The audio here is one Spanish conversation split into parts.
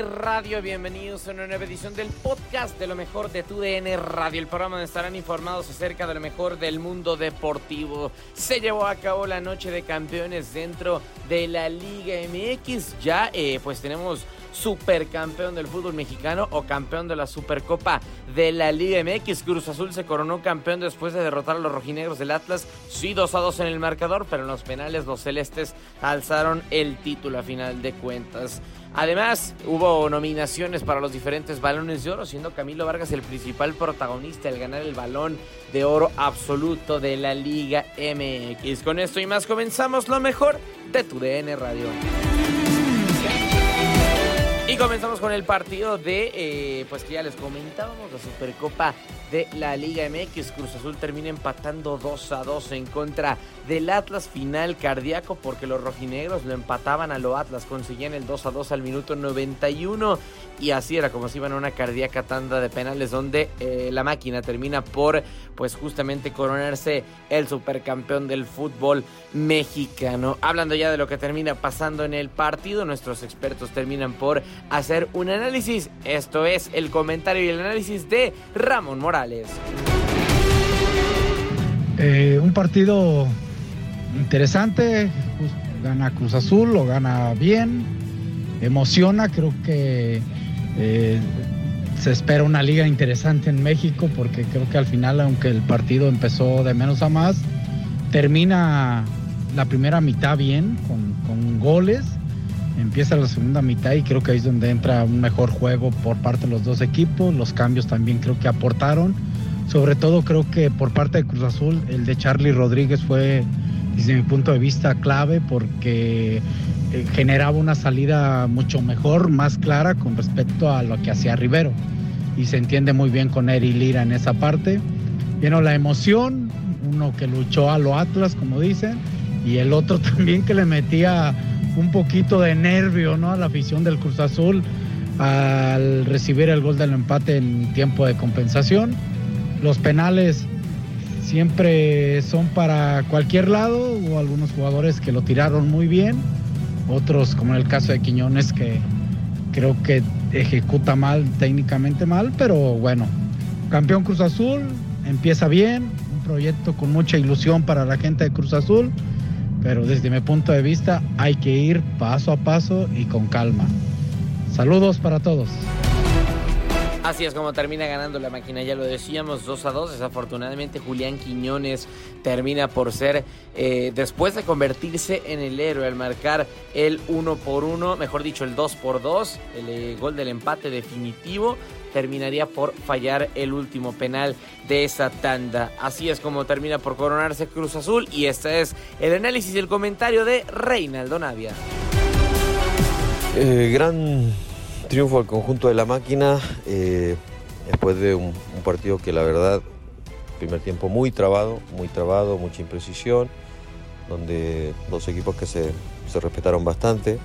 Radio? Bienvenidos a una nueva edición del podcast de lo mejor de TUDN Radio, el programa donde estarán informados acerca de lo mejor del mundo deportivo. Se llevó a cabo la noche de campeones dentro de la Liga MX. Ya eh, pues tenemos supercampeón del fútbol mexicano o campeón de la Supercopa de la Liga MX. Cruz Azul se coronó campeón después de derrotar a los rojinegros del Atlas. Sí, 2 a 2 en el marcador, pero en los penales los celestes alzaron el título a final de cuentas. Además, hubo nominaciones para los diferentes balones de oro, siendo Camilo Vargas el principal protagonista al ganar el balón de oro absoluto de la Liga MX. Con esto y más comenzamos lo mejor de tu DN Radio. Y comenzamos con el partido de, eh, pues que ya les comentábamos, la Supercopa de la Liga MX. Cruz Azul termina empatando 2 a 2 en contra del Atlas final cardíaco porque los rojinegros lo empataban a lo Atlas, conseguían el 2 a 2 al minuto 91 y así era como si iban a una cardíaca tanda de penales donde eh, la máquina termina por pues justamente coronarse el supercampeón del fútbol mexicano. Hablando ya de lo que termina pasando en el partido, nuestros expertos terminan por hacer un análisis. Esto es el comentario y el análisis de Ramón Morales. Eh, un partido interesante, gana Cruz Azul, lo gana bien, emociona, creo que eh, se espera una liga interesante en México porque creo que al final, aunque el partido empezó de menos a más, termina la primera mitad bien, con goles, empieza la segunda mitad y creo que ahí es donde entra un mejor juego por parte de los dos equipos, los cambios también creo que aportaron. Sobre todo creo que por parte de Cruz Azul el de Charlie Rodríguez fue desde mi punto de vista clave porque eh, generaba una salida mucho mejor, más clara con respecto a lo que hacía Rivero. Y se entiende muy bien con Eri Lira en esa parte. Vino la emoción, uno que luchó a lo Atlas, como dicen, y el otro también que le metía un poquito de nervio ¿no? a la afición del Cruz Azul al recibir el gol del empate en tiempo de compensación. Los penales siempre son para cualquier lado o algunos jugadores que lo tiraron muy bien, otros como en el caso de Quiñones que creo que ejecuta mal, técnicamente mal, pero bueno, campeón Cruz Azul, empieza bien, un proyecto con mucha ilusión para la gente de Cruz Azul, pero desde mi punto de vista hay que ir paso a paso y con calma. Saludos para todos. Así es como termina ganando la máquina, ya lo decíamos, 2 a 2. Desafortunadamente Julián Quiñones termina por ser, eh, después de convertirse en el héroe al marcar el 1 por 1, mejor dicho el 2 por 2, el eh, gol del empate definitivo, terminaría por fallar el último penal de esa tanda. Así es como termina por coronarse Cruz Azul y este es el análisis y el comentario de Reinaldo Navia. Eh, gran triunfo al conjunto de la máquina eh, después de un, partido que la verdad, primer tiempo muy trabado, muy trabado, mucha imprecisión, donde dos equipos que se, respetaron bastante,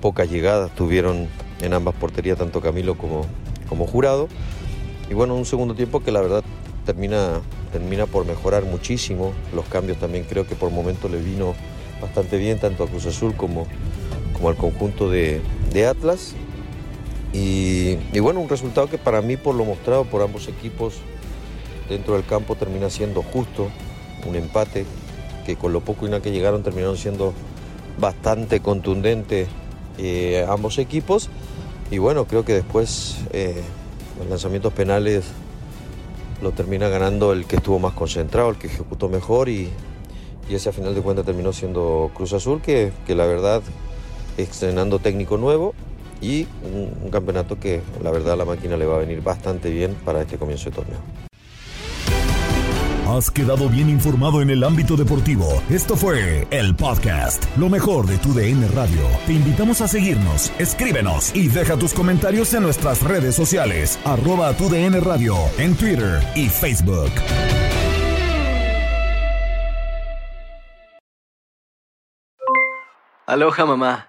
pocas llegadas tuvieron en ambas porterías, tanto Camilo como, como Jurado, y bueno, un segundo tiempo que la verdad termina, termina por mejorar muchísimo, los cambios también creo que por momentos le vino bastante bien, tanto a Cruz Azul como, como al conjunto de Atlas. Y, bueno, un resultado que para mí, por lo mostrado por ambos equipos dentro del campo, termina siendo justo, un empate que con lo poco y nada que llegaron terminaron siendo bastante contundente eh, ambos equipos. Y bueno, creo que después eh, los lanzamientos penales lo termina ganando el que estuvo más concentrado, el que ejecutó mejor y, y ese a final de cuentas terminó siendo Cruz Azul, que, que la verdad, estrenando técnico nuevo, y un, un, campeonato que la verdad a la máquina le va a venir bastante bien para este comienzo de torneo. Has quedado bien informado en el ámbito deportivo. Esto fue el podcast, lo mejor de tu DN Radio. Te invitamos a seguirnos, escríbenos y deja tus comentarios en nuestras redes sociales, arroba tu DN Radio, en Twitter y Facebook. Aloha mamá,